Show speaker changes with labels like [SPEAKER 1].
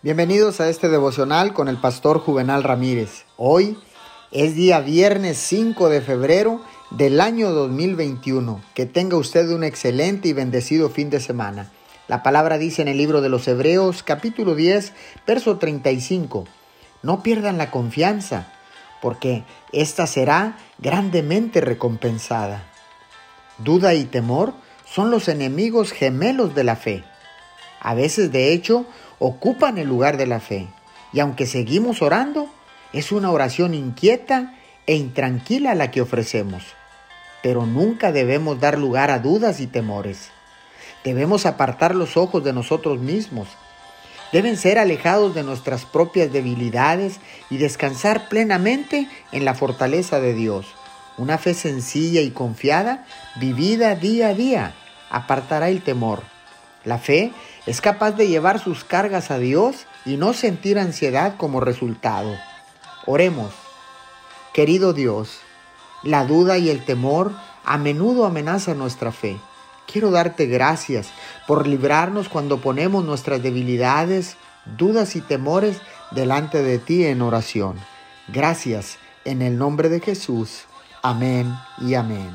[SPEAKER 1] Bienvenidos a este devocional con el pastor Juvenal Ramírez. Hoy es día viernes 5 de febrero del año 2021. Que tenga usted un excelente y bendecido fin de semana. La palabra dice en el libro de los Hebreos capítulo 10, verso 35. No pierdan la confianza, porque ésta será grandemente recompensada. Duda y temor son los enemigos gemelos de la fe. A veces, de hecho, ocupan el lugar de la fe. Y aunque seguimos orando, es una oración inquieta e intranquila la que ofrecemos. Pero nunca debemos dar lugar a dudas y temores. Debemos apartar los ojos de nosotros mismos. Deben ser alejados de nuestras propias debilidades y descansar plenamente en la fortaleza de Dios. Una fe sencilla y confiada, vivida día a día, apartará el temor. La fe es capaz de llevar sus cargas a Dios y no sentir ansiedad como resultado. Oremos. Querido Dios, la duda y el temor a menudo amenazan nuestra fe. Quiero darte gracias por librarnos cuando ponemos nuestras debilidades, dudas y temores delante de ti en oración. Gracias en el nombre de Jesús. Amén y amén.